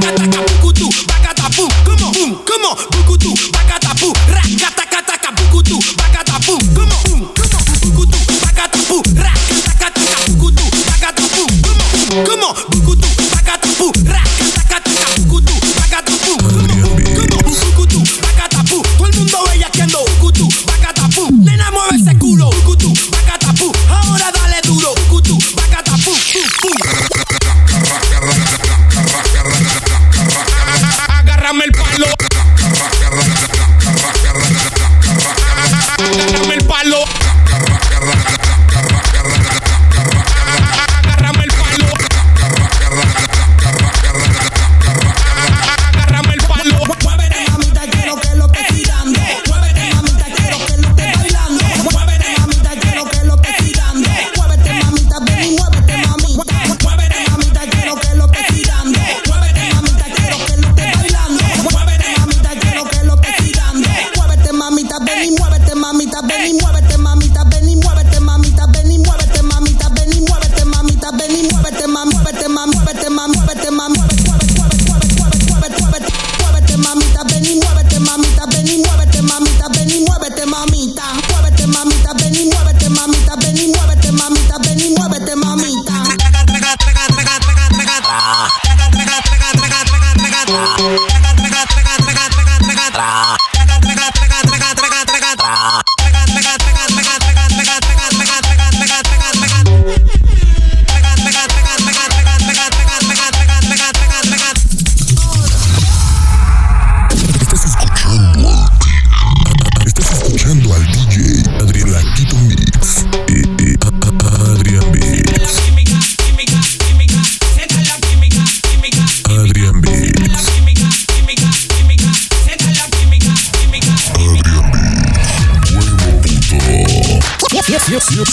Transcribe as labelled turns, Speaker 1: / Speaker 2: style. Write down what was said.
Speaker 1: rakata bukutu, bakata boum, comment, boum, comment, bukutu, bakata boum, rakata kataka bukutu, bakata boum, comment, boum. Mamita, ven y muévete.
Speaker 2: Cierto.